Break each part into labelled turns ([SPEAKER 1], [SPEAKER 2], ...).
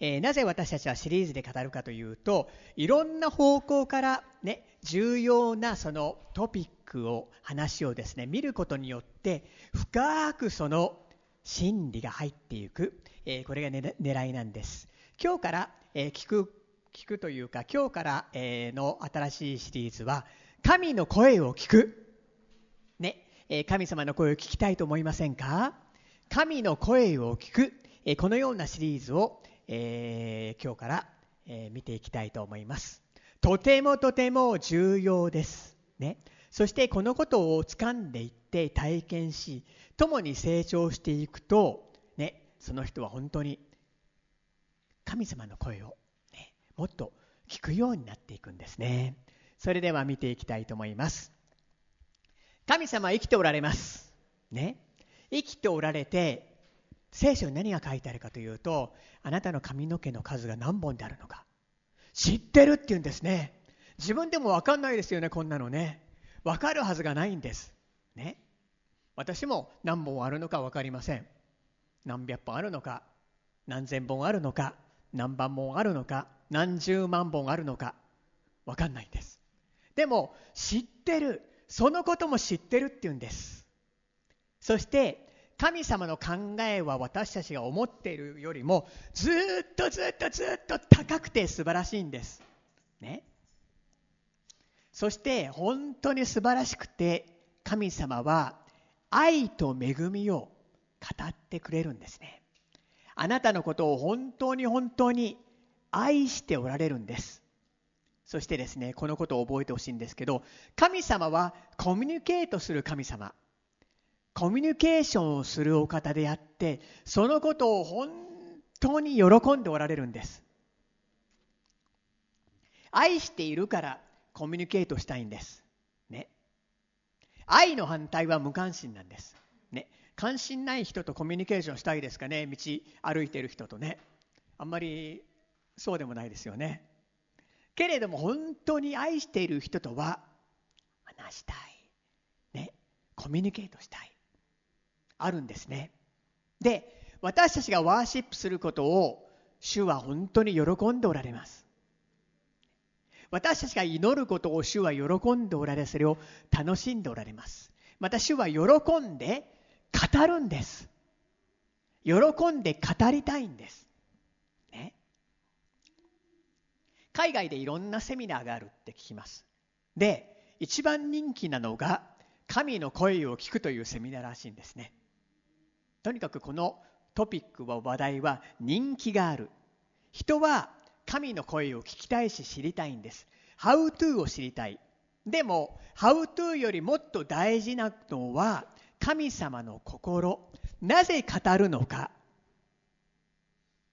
[SPEAKER 1] えー、なぜ私たちはシリーズで語るかというといろんな方向からね重要なそのトピックを話をですね見ることによって深くその真理が入っていく、えー、これが、ね、狙いなんです。今日から、えー、聞く聞くというか今日から、えー、の新しいシリーズは神の声を聞く。ね、え神様の声を聞きたいと思いませんか？神の声を聞く、えこのようなシリーズを、え今日から、え見ていきたいと思いますとてもとても重要ですねそしてこのことを掴んでいって体験し共に成長していくと、ね、その人は本当に神様の声を、ね、もっと聞くようになっていくんですね。それでは見ていきたいと思います。神様は生きておられます。ね。生きておられて、聖書に何が書いてあるかというと、あなたの髪の毛の数が何本であるのか。知ってるって言うんですね。自分でも分かんないですよね、こんなのね。分かるはずがないんです。ね。私も何本あるのか分かりません。何百本あるのか、何千本あるのか、何万本あるのか、何十万本あるのか、分かんないんです。でも、知ってる。そのことも知ってるって言うんです。そして、神様の考えは私たちが思っているよりもずっとずっとずっと高くて素晴らしいんです。ね。そして本当に素晴らしくて神様は愛と恵みを語ってくれるんですね。あなたのことを本当に本当に愛しておられるんです。そしてですね、このことを覚えてほしいんですけど、神様はコミュニケートする神様。コミュニケーションをするお方であって、そのことを本当に喜んでおられるんです。愛しているからコミュニケートしたいんです。ね。愛の反対は無関心なんです。ね。関心ない人とコミュニケーションしたいですかね？道歩いてる人とね。あんまりそうでもないですよね。けれども本当に愛している人とは話したい。ね。コミュニケートしたい。あるんですね。で、私たちがワーシップすることを主は本当に喜んでおられます。私たちが祈ることを主は喜んでおられ、それを楽しんでおられます。また主は喜んで語るんです。喜んで語りたいんです。ね。海外でいろんなセミナーがあるって聞きます。で、一番人気なのが、神の声を聞くというセミナーらしいんですね。とにかくこのトピックは話題は人気がある。人は神の声を聞きたいし知りたいんです。How to を知りたい。でも、How to よりもっと大事なのは、神様の心。なぜ語るのか。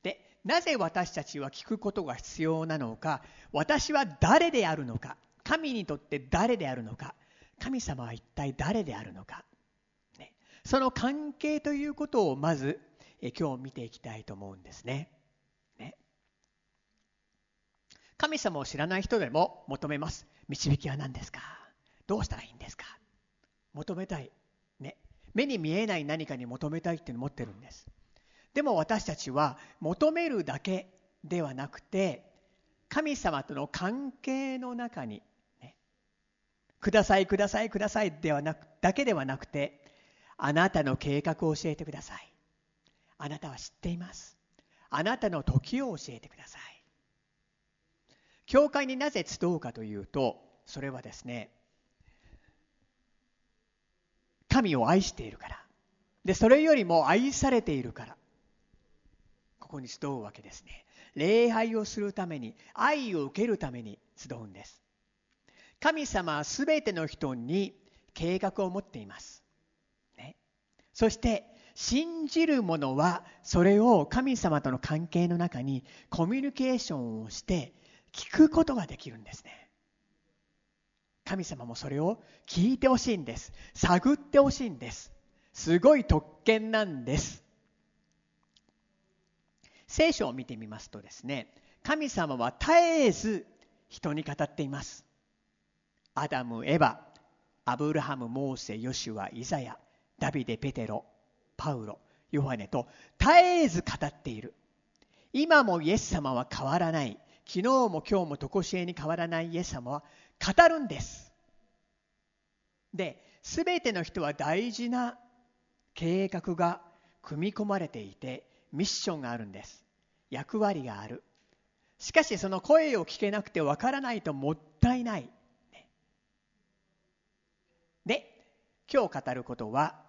[SPEAKER 1] で、なぜ私たちは聞くことが必要なのか。私は誰であるのか。神にとって誰であるのか。神様は一体誰であるのか。その関係ということをまずえ今日見ていきたいと思うんですね。神様を知らない人でも求めます。導きは何ですか？どうしたらいいんですか？求めたい。ね。目に見えない何かに求めたいっていうのを持ってるんです。でも私たちは求めるだけではなくて、神様との関係の中に、ね、ください、ください、くださいではなく、だけではなくて、あなたの計画を教えてください。あなたは知っています。あなたの時を教えてください。教会になぜ集うかというとそれはですね神を愛しているからでそれよりも愛されているからここに集うわけですね礼拝をするために愛を受けるために集うんです神様は全ての人に計画を持っています、そして信じる者はそれを神様との関係の中にコミュニケーションをして聞くことができるんですね。神様もそれを聞いてほしいんです。探ってほしいんです。すごい特権なんです。聖書を見てみますとですね、神様は絶えず人に語っています。アダム、エバ、アブラハム、モーセ、ヨシュア、イザヤ、ダビデ、ペテロ、パウロ、ヨハネと絶えず語っている。今もイエス様は変わらない。昨日も今日も常しえに変わらない。イエス様は語るんです。で全ての人は大事な計画が組み込まれていてミッションがあるんです。役割がある。しかしその声を聞けなくてわからないともったいない、で今日語ることは、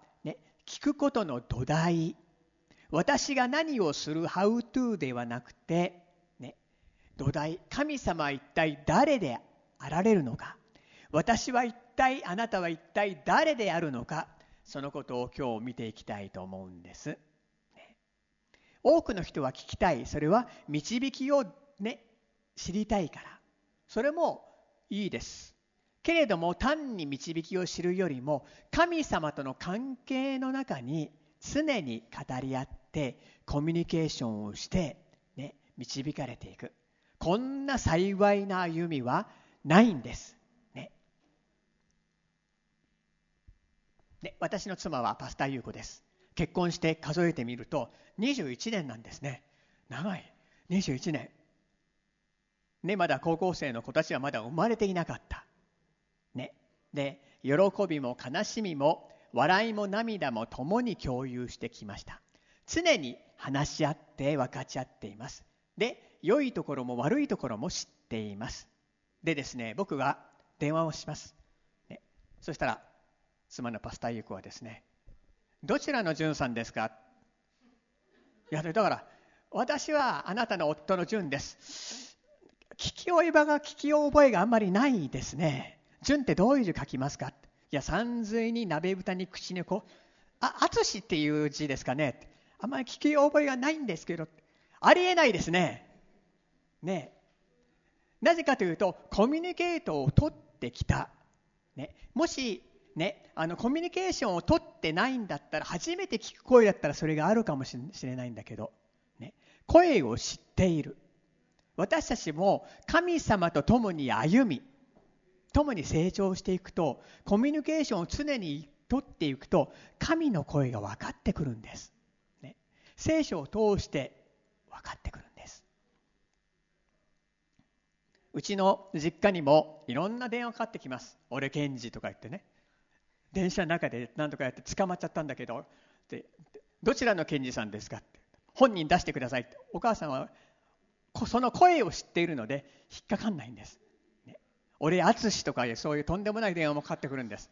[SPEAKER 1] 聞くことの土台。私が何をする How to ではなくて、ね、土台。神様は一体誰であられるのか。私は一体あなたは一体誰であるのか。そのことを今日見ていきたいと思うんです。多くの人は聞きたい。それは導きをね知りたいから。それもいいです。けれども単に導きを知るよりも神様との関係の中に常に語り合ってコミュニケーションをして、ね、導かれていく。こんな幸いな歩みはないんです、ね。ね、私の妻はパスタ優子です。結婚して数えてみると21年なんですね。長い。21年。ねまだ高校生の子たちはまだ生まれていなかった。で喜びも悲しみも笑いも涙も共に共有してきました。常に話し合って分かち合っています。で良いところも悪いところも知っています。でですね僕が電話をします、ね、そしたら妻のパスタユー子はですね。どちらの潤さんですか？いやだから私はあなたの夫の潤です。聞き覚えが聞き覚えがあんまりないですね。潤ってどういう字書きますか？いや山水に鍋蓋に口にこうあ淳っていう字ですかね？あんまり聞き覚えがないんですけどありえないですね。ね。なぜかというとコミュニケートを取ってきた、ね、もしね、あのコミュニケーションを取ってないんだったら初めて聞く声だったらそれがあるかもしれないんだけど、ね、声を知っている。私たちも神様と共に歩み共に成長していくとコミュニケーションを常に取っていくと神の声が分かってくるんです、ね、聖書を通して分かってくるんです。うちの実家にもいろんな電話かかってきます。俺検事とか言ってね。電車の中で何とかやって捕まっちゃったんだけどでどちらの検事さんですかって。本人出してくださいって。お母さんはその声を知っているので引っかかんないんです、俺淳とかそういうとんでもない電話もかかってくるんです。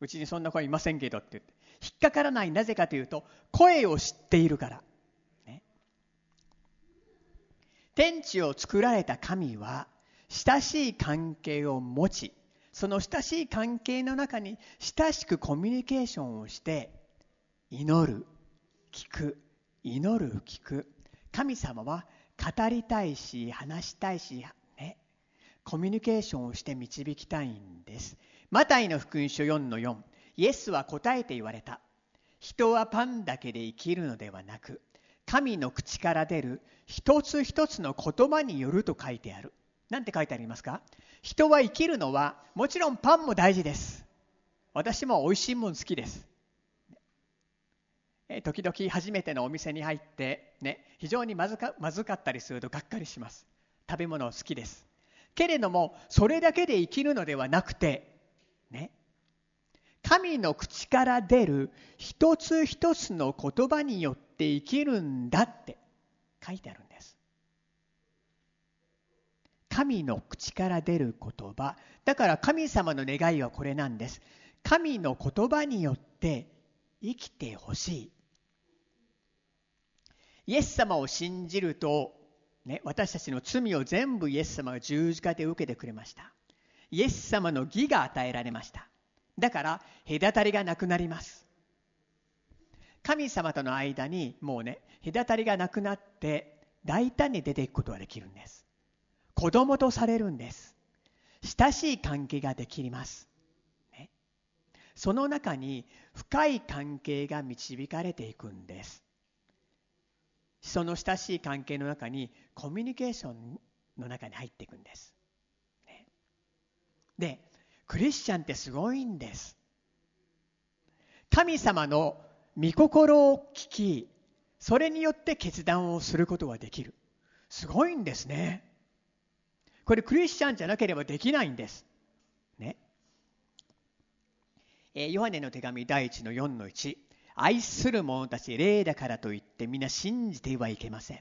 [SPEAKER 1] うちにそんな声いませんけどって言って引っかからないなぜかというと声を知っているから、ね、天地を作られた神は親しい関係を持ちその親しい関係の中に親しくコミュニケーションをして祈る聞く祈る聞く。神様は語りたいし話したいし、コミュニケーションをして導きたいんです。マタイの福音書4の4イエスは答えて言われた。人はパンだけで生きるのではなく神の口から出る一つ一つの言葉によると書いてある。何て書いてありますか？人は生きるのはもちろんパンも大事です。私も美味しいもの好きです。時々初めてのお店に入ってね非常にまずかまずかったりするとがっかりします。食べ物好きです。けれどもそれだけで生きるのではなくてね神の口から出る一つ一つの言葉によって生きるんだって書いてあるんです。神の口から出る言葉。だから神様の願いはこれなんです。神の言葉によって生きてほしい。イエス様を信じると、ね、私たちの罪を全部イエス様が十字架で受けてくれました。イエス様の義が与えられました。だから隔たりがなくなります。神様との間にもうね隔たりがなくなって大胆に出ていくことができるんです。子供とされるんです。親しい関係ができます、ね、その中に深い関係が導かれていくんです。その親しい関係の中にコミュニケーションの中に入っていくんです、ね、でクリスチャンってすごいんです。神様の御心を聞きそれによって決断をすることができる。すごいんですね。これクリスチャンじゃなければできないんです。ね。えヨハネの手紙第1の4の1愛する者たち霊だからといって皆信じてはいけません。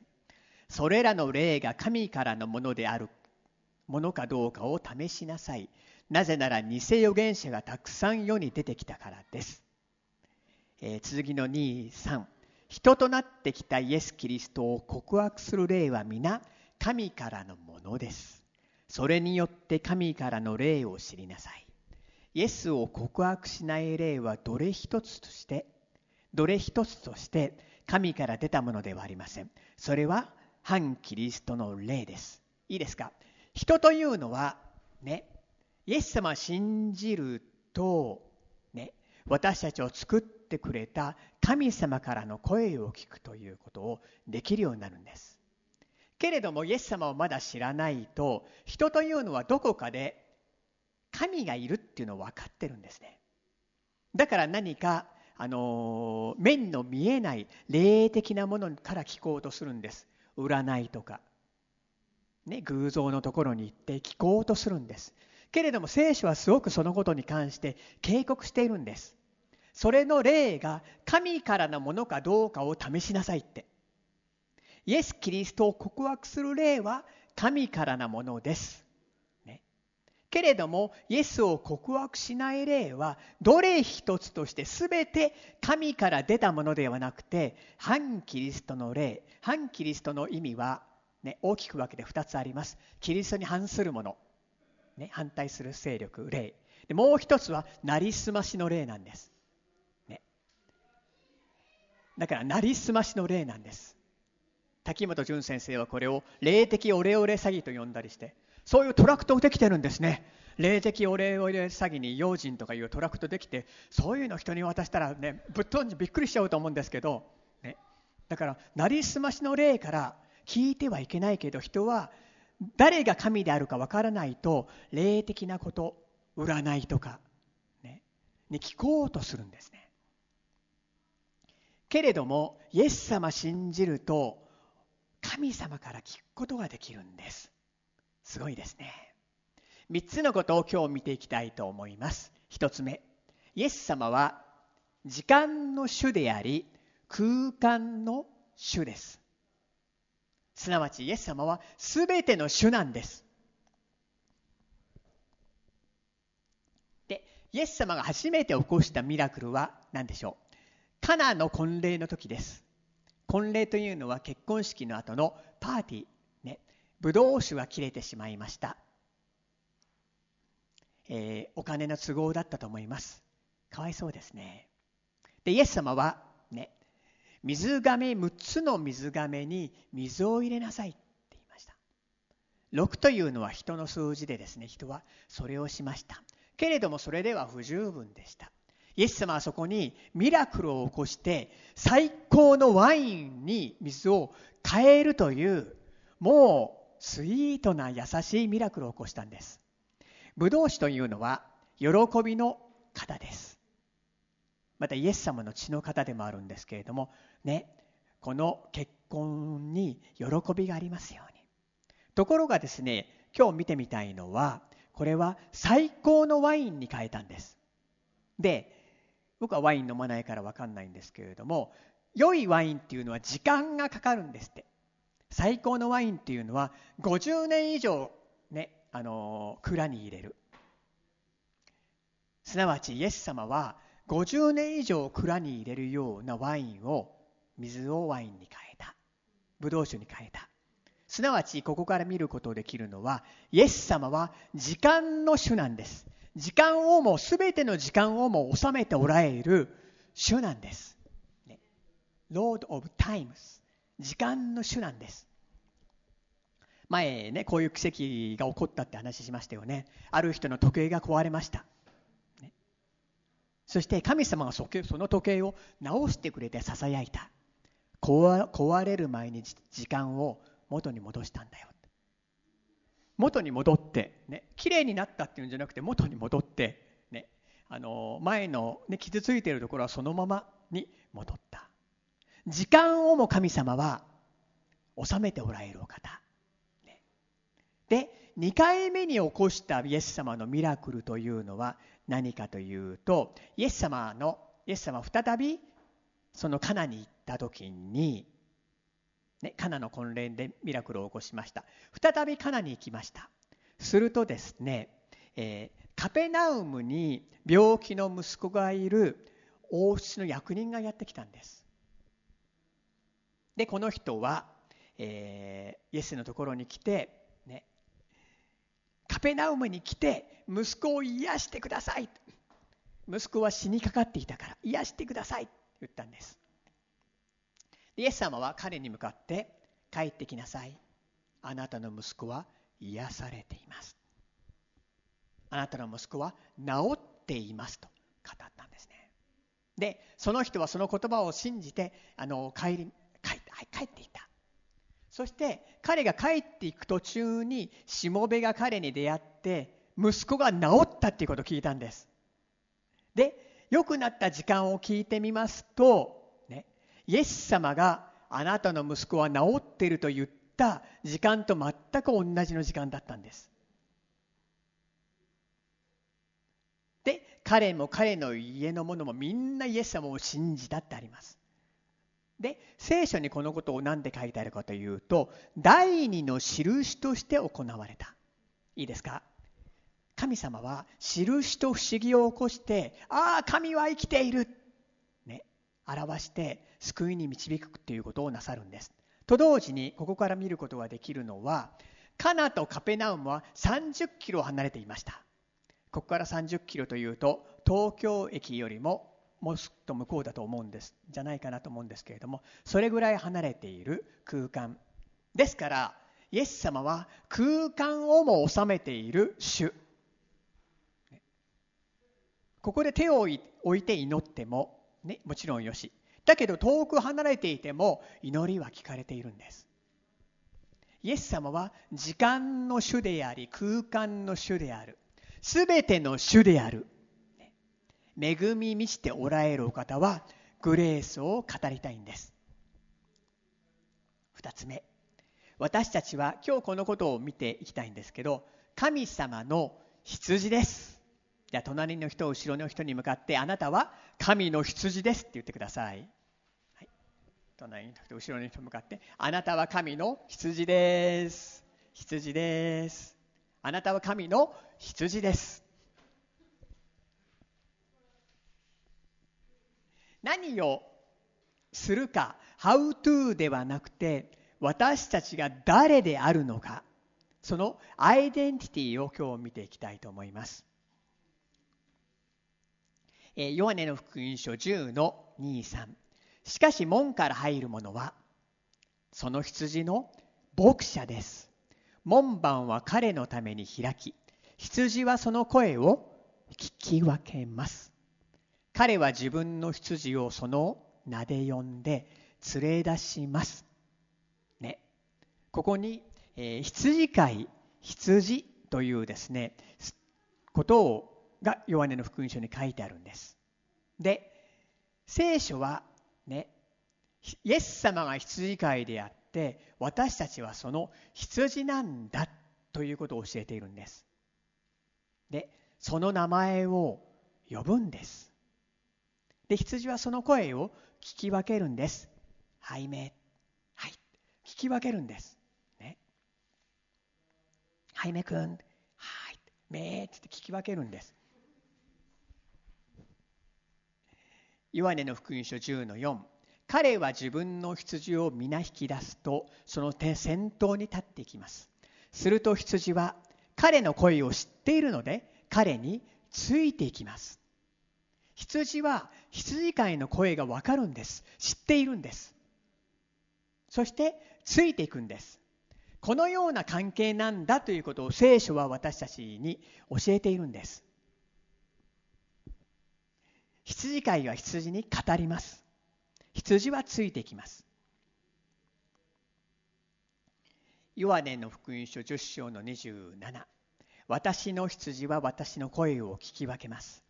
[SPEAKER 1] それらの霊が神からのものであるものかどうかを試しなさい。なぜなら偽預言者がたくさん世に出てきたからです、えー、続きの23人となってきたイエス・キリストを告白する霊は皆神からのものです。それによって神からの霊を知りなさい。イエスを告白しない霊はどれ一つとしてどれ一つとして神から出たものではありません。それは反キリストの霊です。いいですか？人というのはねイエス様を信じるとね私たちを作ってくれた神様からの声を聞くということをできるようになるんです。けれどもイエス様をまだ知らないと人というのはどこかで神がいるっていうのを分かってるんですね。だから何かあの面の見えない霊的なものから聞こうとするんです。占いとか、ね、偶像のところに行って聞こうとするんです。けれども聖書はすごくそのことに関して警告しているんです。それの霊が神からのものかどうかを試しなさいって。イエス・キリストを告白する霊は神からなものです、けれどもイエスを告白しない霊はどれ一つとして全て神から出たものではなくて反キリストの霊。反キリストの意味は、ね、大きく分けて2つあります。キリストに反するもの、ね、反対する勢力霊。でもう一つはなりすましの霊なんです。ね。だからなりすましの霊なんです。滝本淳先生はこれを霊的オレオレ詐欺と呼んだりしてそういうトラクトできてるんですね。霊的オレオレ詐欺に用心とかいうトラクトできてそういうの人に渡したらねぶっ飛んでびっくりしちゃうと思うんですけど、ね、だからなりすましの霊から聞いてはいけないけど人は誰が神であるかわからないと霊的なこと占いとか、ね、に聞こうとするんですね。けれどもイエス様信じると神様から聞くことができるんです。すごいですね。3つのことを今日見ていきたいと思います。1つ目イエス様は時間の主であり空間の主です。すなわちイエス様は全ての主なんです。でイエス様が初めて起こしたミラクルは何でしょう？カナの婚礼の時です。婚礼というのは結婚式の後のパーティー。ブドウ酒が切れてしまいました、えー、お金の都合だったと思います。かわいそうですね。でイエス様はね水亀6つの水亀に水を入れなさいって言いました。6というのは人の数字でですね人はそれをしました。けれどもそれでは不十分でした。イエス様はそこにミラクルを起こして最高のワインに水を変えるというもうスイートな優しいミラクルを起こしたんです。ブドウ酒というのは喜びの方です。またイエス様の血の方でもあるんですけれどもねこの結婚に喜びがありますように。ところがですね今日見てみたいのはこれは最高のワインに変えたんです。で僕はワイン飲まないから分かんないんですけれども良いワインっていうのは時間がかかるんですって。最高のワインっていうのは50年以上ねあの蔵に入れる。すなわちイエス様は50年以上蔵に入れるようなワインを水をワインに変えた。ブドウ酒に変えた。すなわちここから見ることできるのはイエス様は時間の主なんです。時間をも全ての時間をも収めておられる主なんです。ね、Lord of Times 時間の主なんです。前ねこういう奇跡が起こったって話しましたよね。ある人の時計が壊れました。ね、そして神様がその時計を直してくれてささやいた。壊れる前に時間を元に戻したんだよ。元に戻ってね綺麗になったっていうんじゃなくて元に戻ってねあの前の、ね、傷ついているところはそのままに戻った時間をも神様は収めておられるお方。で2回目に起こしたイエス様のミラクルというのは何かというとイエス様のイエス様再びそのカナに行った時に、ね、カナの婚礼でミラクルを起こしました。再びカナに行きました。するとですね、えー、カペナウムに病気の息子がいる王室の役人がやってきたんです。でこの人は、えー、イエスのところに来てねカペナウムに来て息子を癒してください。息子は死にかかっていたから癒してください。って言ったんです。イエス様は彼に向かって帰ってきなさい。あなたの息子は癒されています。あなたの息子は治っています。と語ったんですね。でその人はその言葉を信じてあの帰り帰帰っていた。そして彼が帰っていく途中にしもべが彼に出会って息子が治ったっていうことを聞いたんです。で良くなった時間を聞いてみますと、ね、イエス様があなたの息子は治っていると言った時間と全く同じの時間だったんです。で彼も彼の家の者もみんなイエス様を信じたってあります。で聖書にこのことを何で書いてあるかというと第二の印として行われた。いいですか？神様は印と不思議を起こしてああ神は生きている。ね表して救いに導くということをなさるんです。と同時にここから見ることができるのはカナとカペナウムは30キロ離れていました。ここから30キロというと東京駅よりももっと向こうだと思うんですじゃないかなと思うんですけれどもそれぐらい離れている空間ですからイエス様は空間をも治めている主。ここで手を置いて祈っても、ね、もちろんよし。だけど遠く離れていても祈りは聞かれているんです。イエス様は時間の主であり空間の主である。全ての主である。恵み満ちておられるお方はグレースを語りたいんです。2つ目。私たちは今日このことを見ていきたいんですけど神様の羊です。じゃあ隣の人後ろの人に向かってあなたは神の羊ですって言ってください、はい、隣の人後ろの人に向かってあなたは神の羊です。羊です。あなたは神の羊です。何をするか How to ではなくて私たちが誰であるのかそのアイデンティティを今日見ていきたいと思います。えヨハネの福音書10の23しかし門から入る者はその羊の牧者です。門番は彼のために開き羊はその声を聞き分けます。彼は自分の羊をその名で呼んで連れ出します。ね、ここに、えー、羊飼い羊というですねことをがヨハネの福音書に書いてあるんです。で聖書はねイエス様が羊飼いであって私たちはその羊なんだということを教えているんです。でその名前を呼ぶんです。で羊はその声を聞き分けるんです。はいめ。はい。聞き分けるんです。ね。はいめくん。はい。めって聞き分けるんです。ヨハネの福音書10の4。彼は自分の羊を皆引き出すと、その手先頭に立っていきます。すると羊は彼の声を知っているので、彼についていきます。羊は羊飼いの声がわかるんです。知っているんです。そしてついていくんです。このような関係なんだということを聖書は私たちに教えているんです。羊飼いは羊に語ります。羊はついていきます。ヨハネの福音書10章の27私の羊は私の声を聞き分けます。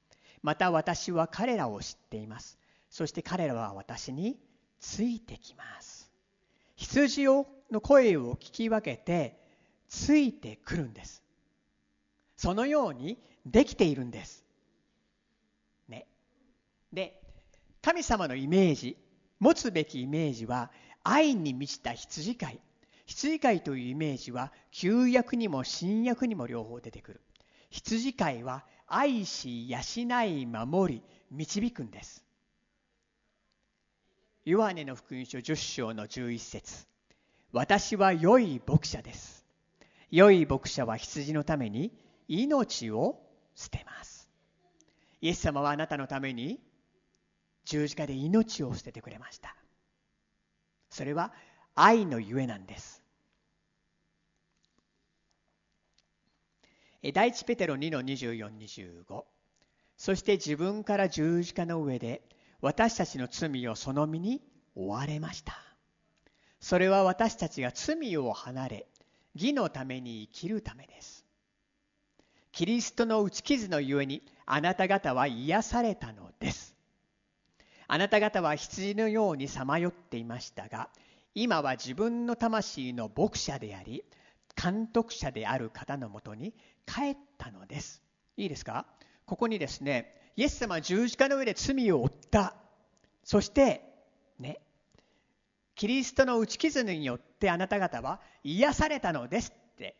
[SPEAKER 1] また私は彼らを知っています。そして彼らは私についてきます。羊をの声を聞き分けてついてくるんです。そのようにできているんです。ね。で神様のイメージ持つべきイメージは愛に満ちた羊飼い。羊飼いというイメージは旧約にも新約にも両方出てくる。羊飼いは愛し養い守り導くんです。ヨハネの福音書10章の11節。私は良い牧者です。良い牧者は羊のために命を捨てます。イエス様はあなたのために十字架で命を捨ててくれました。それは愛のゆえなんです。第一ペテロ2の2425そして自分から十字架の上で私たちの罪をその身に追われました。それは私たちが罪を離れ義のために生きるためです。キリストの打ち傷のゆえにあなた方は癒されたのです。あなた方は羊のようにさまよっていましたが今は自分の魂の牧者であり監督者である方のもとに帰ったのです。いいですか？ここにですね、イエス様は十字架の上で罪を負った。そして、ね、キリストの打ち傷によってあなた方は癒されたのですって、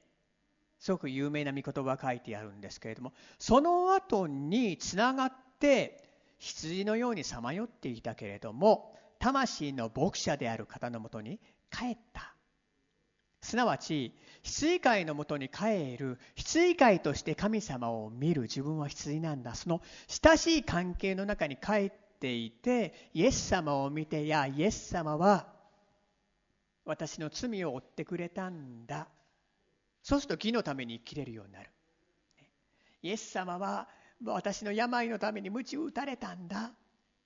[SPEAKER 1] すごく有名な御言葉が書いてあるんですけれども、その後につながって、羊のようにさまよっていたけれども、魂の牧者である方のもとに帰った。すなわち羊飼いのもとに帰る羊飼いとして神様を見る自分は羊なんだ。その親しい関係の中に帰っていてイエス様を見てやイエス様は私の罪を負ってくれたんだ。そうすると義のために生きれるようになる。イエス様は私の病のために鞭打たれたんだ。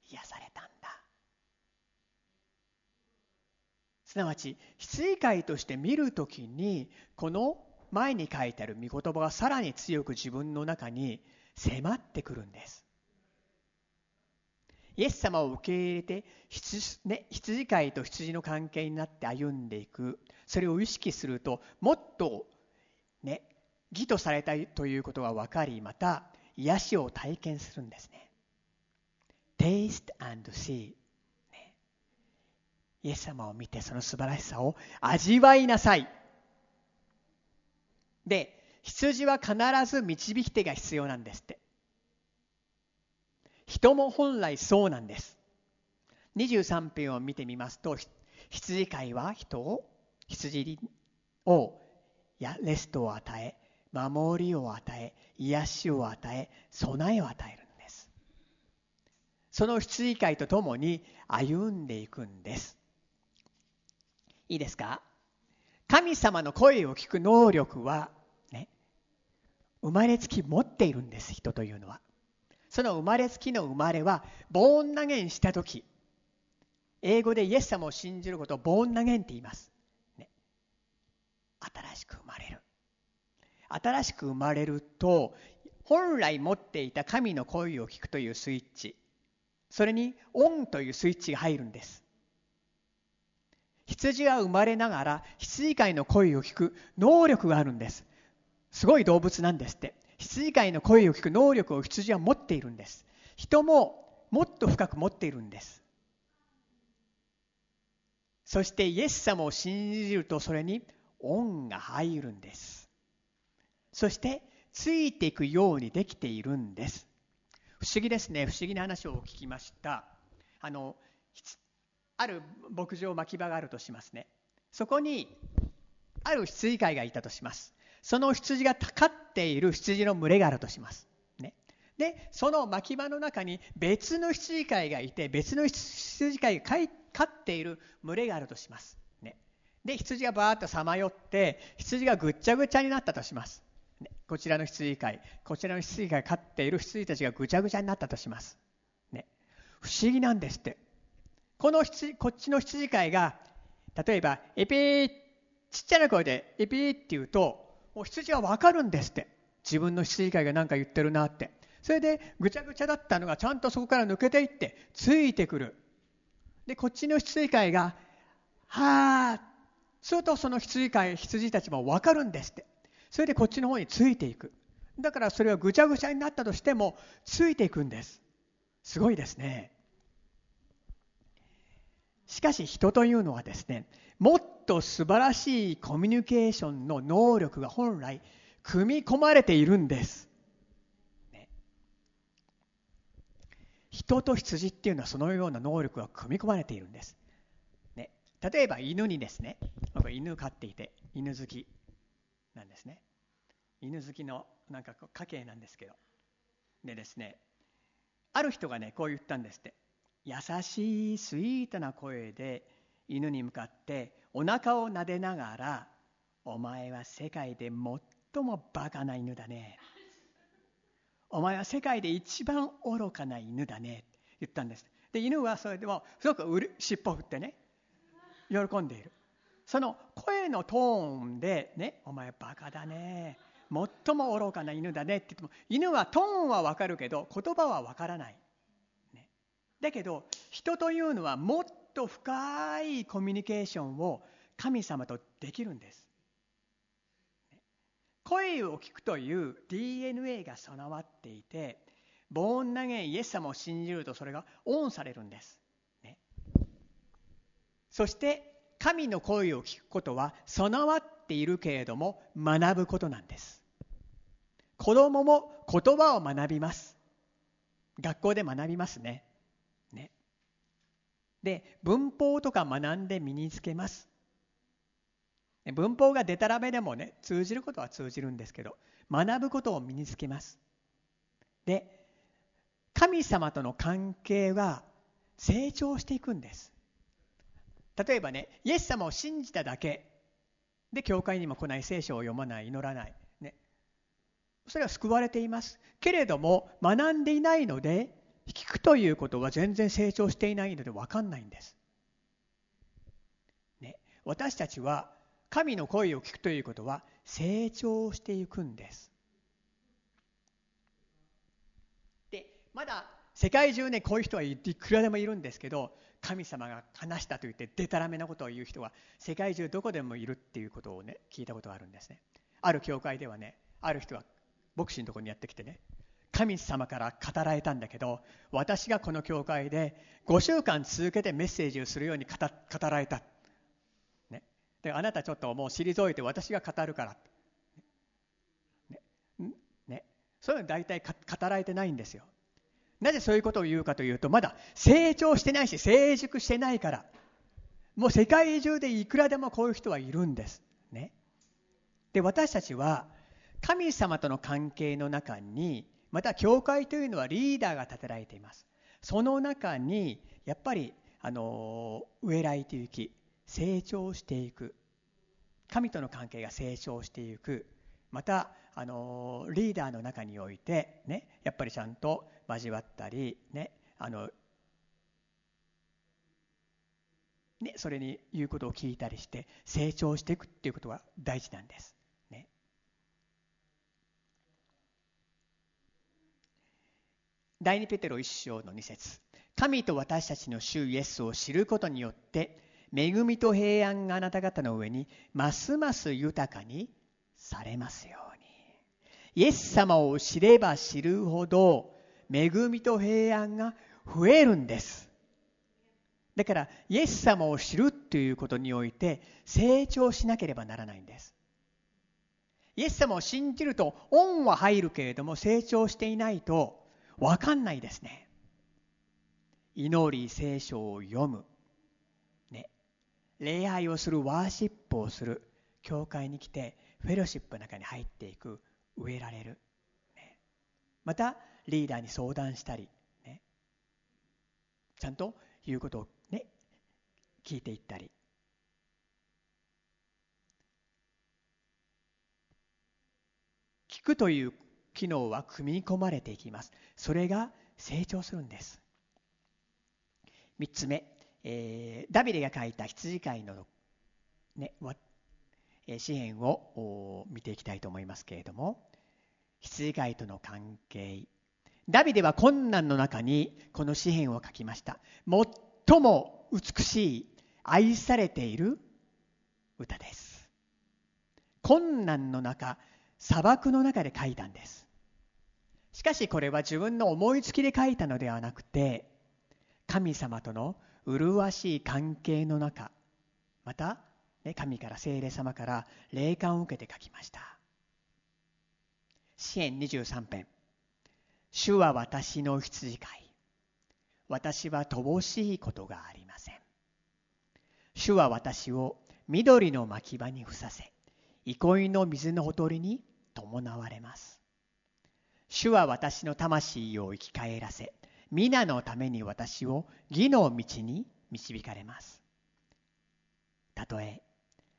[SPEAKER 1] 癒されたんだ。すなわち羊飼いとして見るときにこの前に書いてある御言葉がさらに強く自分の中に迫ってくるんです。イエス様を受け入れて羊,、ね、羊飼いと羊の関係になって歩んでいくそれを意識するともっとね義とされたということが分かりまた癒しを体験するんですね。Taste and see イエス様を見てその素晴らしさを味わいなさい。で、羊は必ず導き手が必要なんですって。人も本来そうなんです。23編を見てみますと、羊飼いは人を、羊をやレストを与え、守りを与え、癒しを与え、備えを与えるんです。その羊飼いと共に歩んでいくんです。いいですか？神様の声を聞く能力は、ね、生まれつき持っているんです、人というのは。その生まれつきの生まれは、ボーン投げんしたとき、英語でイエス様を信じることをボーン投げんって言います。ね、新しく生まれる。新しく生まれると、本来持っていた神の声を聞くというスイッチ、それにオンというスイッチが入るんです。羊は生まれながら羊飼いの声を聞く能力があるんです。すごい動物なんですって。羊飼いの声を聞く能力を羊は持っているんです。人ももっと深く持っているんです。そしてイエス様を信じるとそれに恩が入るんです。そしてついていくようにできているんです。不思議ですね。不思議な話を聞きました。あのある牧場牧場があるとしますね。そこにある羊飼いがいたとします。その羊が飼っている羊の群れがあるとします、ね、でその牧場の中に別の羊飼いがいて別の羊飼いが飼っている群れがあるとします、ね、で羊がバーッとさまよって羊がぐっちゃぐちゃになったとします、こちらの羊飼いこちらの羊飼い飼っている羊たちがぐちゃぐちゃになったとします、ね、不思議なんですって。このこっちの羊飼いが例えばエピーちっちゃな声でエピーって言うともう羊は分かるんですって。自分の羊飼いが何か言ってるなって。それでぐちゃぐちゃだったのがちゃんとそこから抜けていってついてくる。でこっちの羊飼いが「はあ」するとその羊飼い羊たちも分かるんですって。それでこっちの方についていく。だからそれはぐちゃぐちゃになったとしてもついていくんです。すごいですね。しかし人というのはですねもっと素晴らしいコミュニケーションの能力が本来組み込まれているんです、ね、人と羊っていうのはそのような能力が組み込まれているんです、ね、例えば犬にですね僕犬飼っていて犬好きなんですね。犬好きのなんか家系なんですけど。でですねある人がねこう言ったんですって。優しいスイートな声で犬に向かってお腹を撫でながら「お前は世界で最もバカな犬だね」「お前は世界で一番愚かな犬だね」って言ったんです。で犬はそれでもすごくうる尻尾振ってね喜んでいる。その声のトーンでね「お前バカだね」最も愚かな犬だねって言っても犬はトーンは分かるけど言葉は分からない。だけど人というのはもっと深いコミュニケーションを神様とできるんです。声を聞くという DNA が備わっていてボーン投げイエス様を信じるとそれがオンされるんです。ね、そして神の声を聞くことは備わっているけれども学ぶことなんです。子供も言葉を学びます。学校で学びますね。で文法とか学んで身につけます。文法がでたらめでもね通じることは通じるんですけど学ぶことを身につけます。で神様との関係は成長していくんです。例えばねイエス様を信じただけ。で教会にも来ない聖書を読まない祈らない、ね、それは救われています。けれども学んでいないので聞くということは全然成長していないので分かんないんです。ね、私たちは神の声を聞くということは成長していくんです。でまだ世界中ねこういう人はいくらでもいるんですけど神様が話したと言ってでたらめなことを言う人は世界中どこでもいるっていうことをね聞いたことがあるんですね。ある教会ではねある人は牧師のとこにやってきてね神様から語られたんだけど私がこの教会で5週間続けてメッセージをするように語られた、ね、であなたちょっともう退いて私が語るから、ね。ね、そういうの大体語られてないんですよ。なぜそういうことを言うかというとまだ成長してないし成熟してないから。もう世界中でいくらでもこういう人はいるんです。ね、で私たちは神様との関係の中にまた教会というのはリーダーが立てられています。その中にやっぱりあの植えられていき成長していく。神との関係が成長していく。またあのリーダーの中においてねやっぱりちゃんと交わったりねあのね、それに言うことを聞いたりして成長していくっていうことが大事なんです。第2ペテロ1章の2節。神と私たちの主イエスを知ることによって恵みと平安があなた方の上にますます豊かにされますように。イエス様を知れば知るほど恵みと平安が増えるんです。だからイエス様を知るということにおいて成長しなければならないんです。イエス様を信じると恩は入るけれども成長していないとわかんないですね。祈り聖書を読む。ね。礼拝をする、ワーシップをする。教会に来て、フェロシップの中に入っていく。植えられる。ね、また、リーダーに相談したり、ね。ちゃんと言うことをね、聞いていったり。聞くという機能は組み込まれていきます。それが成長するんです。3つ目、えー、ダビデが書いた羊飼いの、ね、詩篇を見ていきたいと思いますけれども。羊飼いとの関係。ダビデは困難の中にこの詩篇を書きました。最も美しい愛されている歌です。困難の中砂漠の中で書いたんです。しかしこれは自分の思いつきで書いたのではなくて神様との麗しい関係の中また神から聖霊様から霊感を受けて書きました。支援23編。主は私の羊飼い。私は乏しいことがありません。主は私を緑の牧場にふさせ憩いの水のほとりに伴われます。主は私の魂を生き返らせ皆のために私を義の道に導かれます。たとえ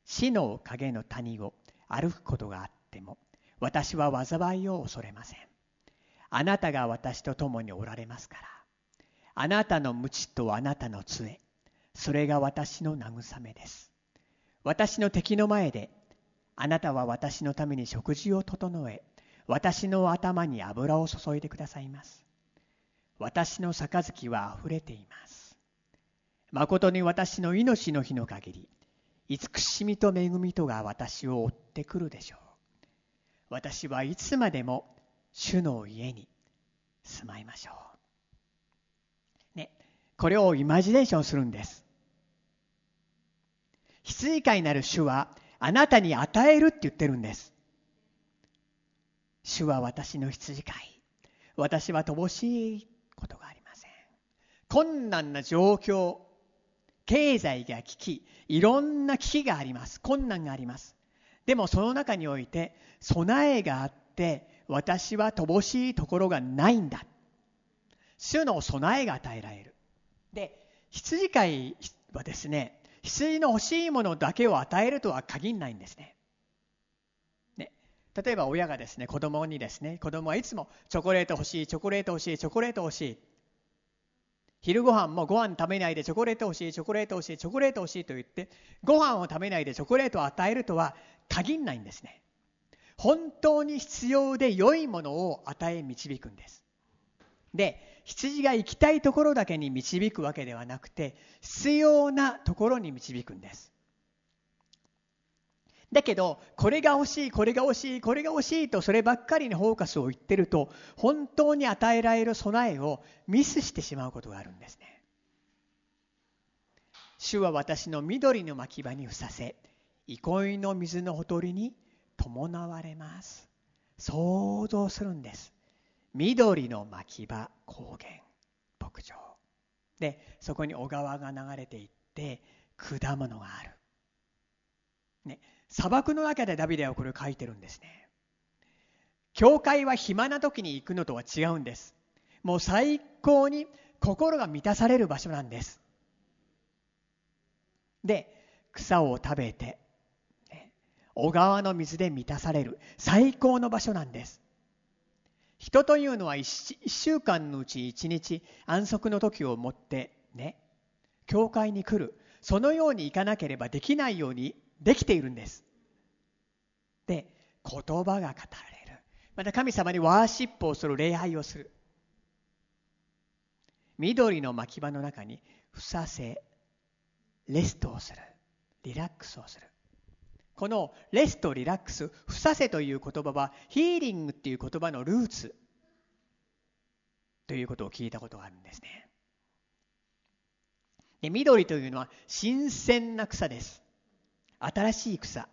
[SPEAKER 1] 死の影の谷を歩くことがあっても私は災いを恐れません。あなたが私と共におられますからあなたの鞭とあなたの杖それが私の慰めです。私の敵の前であなたは私のために食事を整え私の頭に油を注いでくださいます私の杯はあふれています誠に私の命の日の限り慈しみと恵みとが私を追ってくるでしょう私はいつまでも主の家に住まいましょう。ね、これをイマジネーションするんです。羊飼いなる主はあなたに与えるって言ってるんです。主は私の羊飼い。私は乏しいことがありません。困難な状況、経済が危機、いろんな危機があります。困難があります。でもその中において備えがあって私は乏しいところがないんだ。主の備えが与えられる。で、羊飼いはですね、羊の欲しいものだけを与えるとは限らないんですね。例えば親がですね、子供にですね、子供はいつもチョコレート欲しい、チョコレート欲しい、チョコレート欲しい。昼ご飯もご飯食べないでチョコレート欲しい、チョコレート欲しい、チョコレート欲しいと言って、ご飯を食べないでチョコレートを与えるとは限らないんですね。本当に必要で良いものを与え導くんです。で、羊が行きたいところだけに導くわけではなくて、必要なところに導くんです。だけど、これが欲しい、これが欲しい、これが欲しいと、そればっかりにフォーカスを言ってると、本当に与えられる備えをミスしてしまうことがあるんですね。主は私の緑の牧場にふさせ、憩いの水のほとりに伴われます。想像するんです。緑の牧場、高原、牧場。で、そこに小川が流れていって、果物がある。ね、砂漠の中でダビデはこれを書いてるんですね。教会は暇な時に行くのとは違うんです。もう最高に心が満たされる場所なんです。で、草を食べて、小川の水で満たされる最高の場所なんです。人というのは 1, 1週間のうち1日安息の時をもってね、教会に来る。そのように行かなければできないようにできているんです。で、言葉が語られる。また神様にワーシップをする、礼拝をする。緑の牧場の中にふさせ、レストをする。リラックスをする。このレスト、リラックス、ふさせという言葉はヒーリングっていう言葉のルーツということを聞いたことがあるんですね。で緑というのは新鮮な草です。新しい草。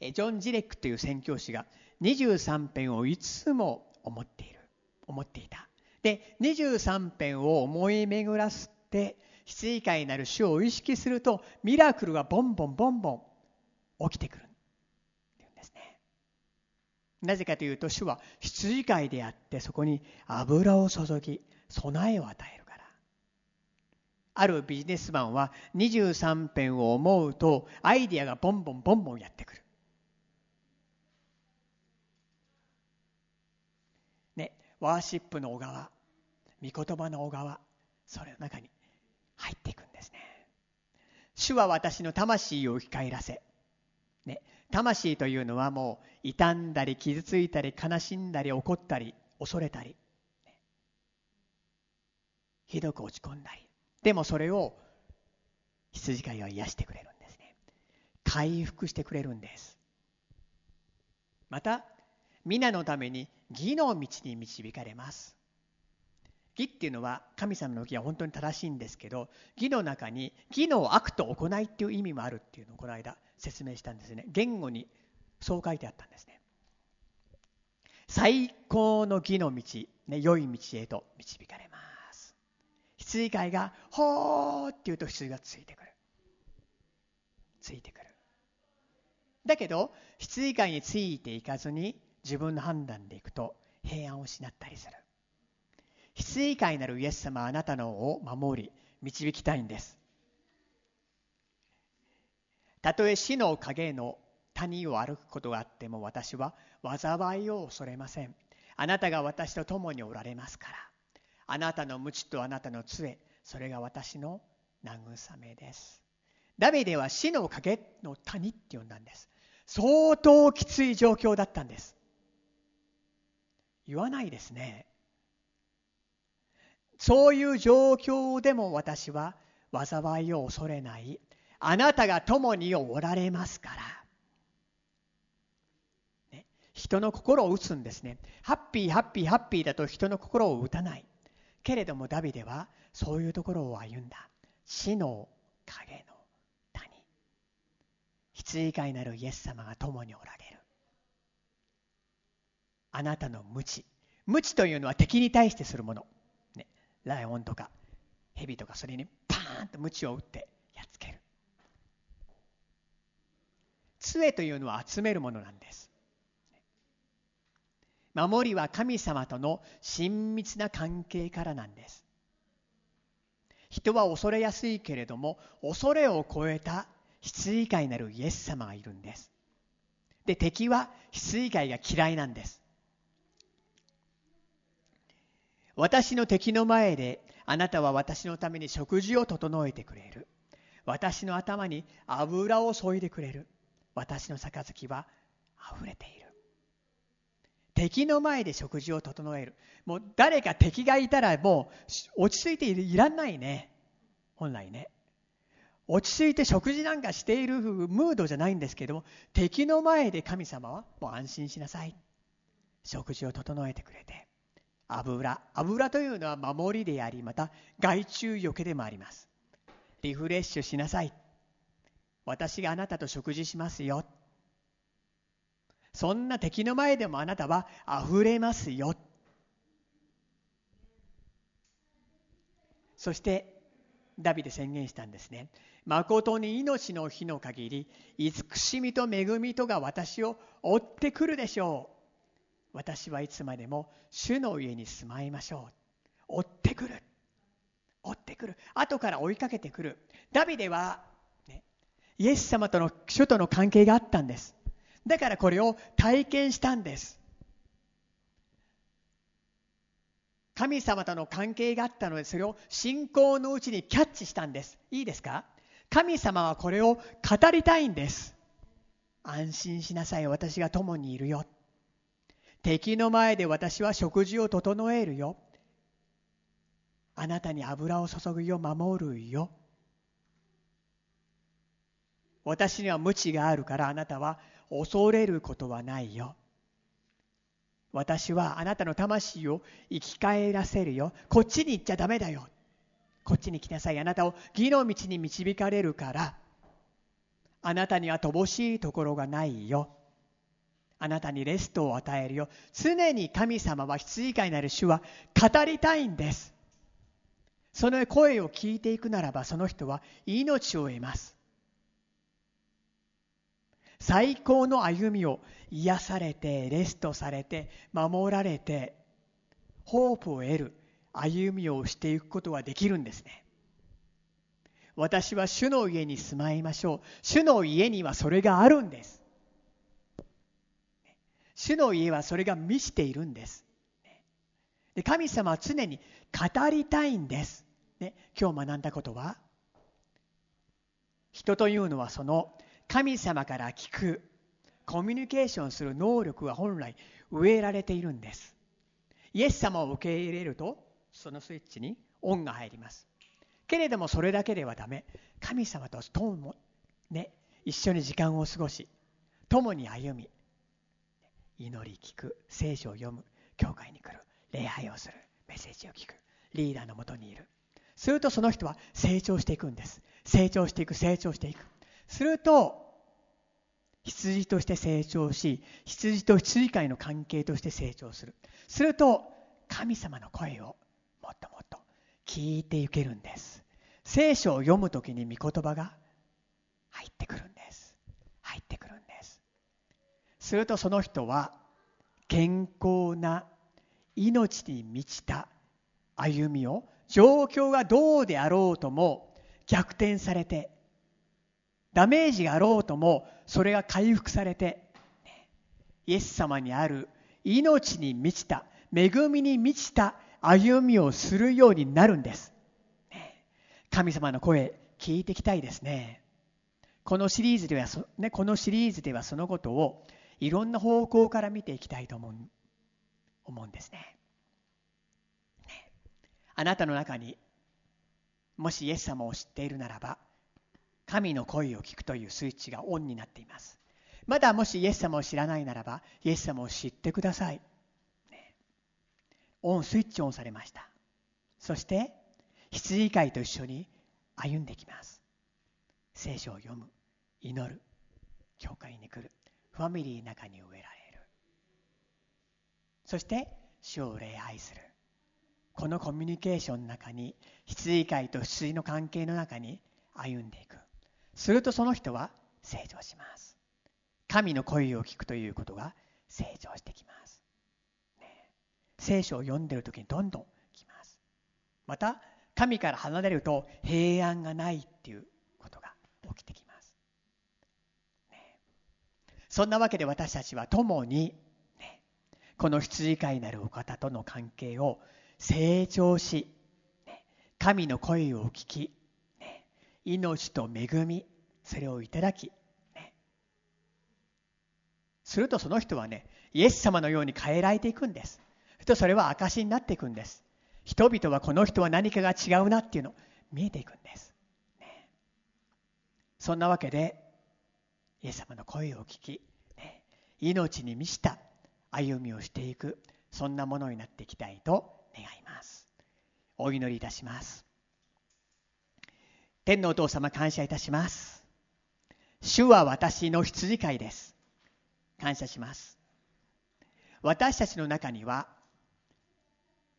[SPEAKER 1] ジョン・ジレックという宣教師が23編をいつも思っている。思っていた。で、23編を思い巡らすって羊飼いになる主を意識するとミラクルがボンボンボンボン起きてくるっていうんですねなぜかというと主は羊飼いであってそこに油を注ぎ備えを与えるあるビジネスマンは23編を思うとアイディアがボンボンボンボンやってくるねワーシップの小川御言葉の小川それの中に入っていくんですね。主は私の魂を生き返らせ。ね、魂というのはもう傷んだり傷ついたり悲しんだり怒ったり恐れたり。ひどく落ち込んだりでもそれを羊飼いは癒してくれるんですね。回復してくれるんです。また皆のために義の道に導かれます。義っていうのは神様の義は本当に正しいんですけど義の中に義の悪と行いっていう意味もあるっていうのをこの間説明したんですね。言語にそう書いてあったんですね。最高の義の道、ね、良い道へと導かれます。羊飼いが「ほー」って言うと羊がついてくる。ついてくる。だけど羊飼いについていかずに自分の判断でいくと平安を失ったりする。羊飼いなるイエス様はあなたのを守り導きたいんです。たとえ死の影の谷を歩くことがあっても私は災いを恐れません。あなたが私と共におられますから。あなたの鞭とあなたの杖それが私の慰めですダビデは死の影の谷って呼んだんです相当きつい状況だったんです言わないですねそういう状況でも私は災いを恐れない。あなたが共におられますから。ね、人の心を打つんですね。ハッピー、ハッピー、ハッピーだと人の心を打たない。けれどもダビデはそういうところを歩んだ。死の影の谷。羊飼いなるイエス様が共におられる。あなたの無知。無知というのは敵に対してするもの。ねライオンとかヘビとかそれにパーンと鞭を打ってやっつける杖というのは集めるものなんです守りは神様との親密な関係からなんです人は恐れやすいけれども恐れを超えた羊飼いなるイエス様がいるんですで敵は羊飼いが嫌いなんです私の敵の前であなたは私のために食事を整えてくれる。私の頭に油を注いでくれる。私の杯は溢れている。敵の前で食事を整える。もう誰か敵がいたらもう落ち着いていらんないね。本来ね。落ち着いて食事なんかしているムードじゃないんですけども、敵の前で神様はもう安心しなさい。食事を整えてくれて。油油というのは守りでありまた害虫よけでもありますリフレッシュしなさい私があなたと食事しますよそんな敵の前でもあなたは溢れますよ。そしてダビデ宣言したんですね。誠に命の日の限り慈しみと恵みとが私を追ってくるでしょう。私はいつまでも主の家に住まいましょう。追ってくる。追ってくる。後から追いかけてくる。ダビデは、ね、イエス様との主との関係があったんです。だからこれを体験したんです。神様との関係があったのでそれを信仰のうちにキャッチしたんです。いいですか？神様はこれを語りたいんです。安心しなさい私が共にいるよ。敵の前で私は食事を整えるよ。あなたに油を注ぐよ、守るよ。私には無知があるからあなたは恐れることはないよ。私はあなたの魂を生き返らせるよ。こっちに行っちゃダメだよ。こっちに来なさい。あなたを義の道に導かれるから、あなたには乏しいところがないよ。あなたにレストを与えるよ。常に神様は羊飼いなる主は語りたいんです。その声を聞いていくならばその人は命を得ます。最高の歩みを癒されて、レストされて、守られて、ホープを得る歩みをしていくことはできるんですね。私は主の家に住まいましょう。主の家にはそれがあるんです。主の家はそれが満ちているんです。で神様は常に語りたいんです。ね、今日学んだことは人というのはその神様から聞くコミュニケーションする能力は本来植えられているんです。イエス様を受け入れるとそのスイッチに恩が入ります。けれどもそれだけではダメ。神様と共もね一緒に時間を過ごし共に歩み祈り聞く聖書を読む教会に来る礼拝をするメッセージを聞くリーダーのもとにいる。するとその人は成長していくんです。成長していく成長していく。すると羊として成長し羊と羊飼いの関係として成長する。すると神様の声をもっともっと聞いていけるんです。聖書を読む時に御言葉が入ってくるんです。入ってくるんです。するとその人は健康な命に満ちた歩みを状況がどうであろうとも逆転されてダメージがあろうともそれが回復されてイエス様にある命に満ちた恵みに満ちた歩みをするようになるんです。神様の声聞いていきたいですね。このシリーズではそ、ね、このシリーズではそのことをいろんな方向から見ていきたいと思う思うんですね。ねあなたの中にもしイエス様を知っているならば神の声を聞くというスイッチがオンになっています。まだもしイエス様を知らないならばイエス様を知ってください、オンスイッチオンされました。そして羊飼いと一緒に歩んできます。聖書を読む。祈る。教会に来る。ファミリーの中に植えられる。そして主を礼拝する。このコミュニケーションの中に羊飼いと羊の関係の中に歩んでいく。するとその人は成長します。神の声を聞くということが成長してきます、ね、聖書を読んでる時にどんどんきます。また神から離れると平安がないっていうことが起きてきます、ね、そんなわけで私たちは共に、ね、この羊飼いなるお方との関係を成長し、ね、神の声を聞き命と恵みそれをいただき、ね、するとその人はねイエス様のように変えられていくんです。とそれは証になっていくんです。人々はこの人は何かが違うなっていうの見えていくんです、ね、そんなわけでイエス様の声を聞き、ね、命に満ちた歩みをしていくそんなものになっていきたいと願います。お祈りいたします。天のお父様感謝いたします。主は私の羊飼いです。感謝します。私たちの中には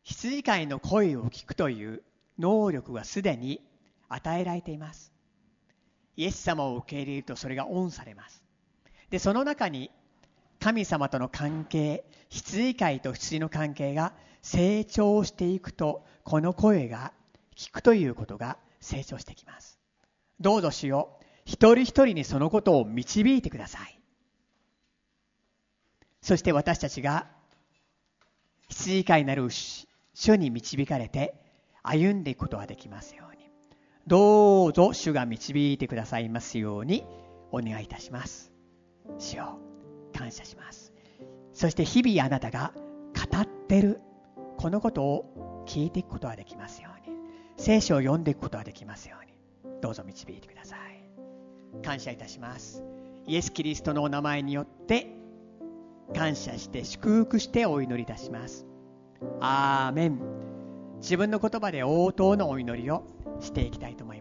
[SPEAKER 1] 羊飼いの声を聞くという能力がすでに与えられています。イエス様を受け入れるとそれがオンされます。で、その中に神様との関係、羊飼いと羊の関係が成長していくと、この声が聞くということが成長してきます。どうぞ主よ、一人一人にそのことを導いてください。そして私たちが羊飼いなる主に導かれて歩んでいくことができますように。どうぞ主が導いてくださいますようにお願いいたします。主よ、感謝します。そして日々あなたが語ってるこのことを聞いていくことができますように。聖書を読んでいくことができますように。どうぞ導いてください。感謝いたします。イエス・キリストのお名前によって感謝して祝福してお祈りいたします。アーメン。自分の言葉で応答のお祈りをしていきたいと思います。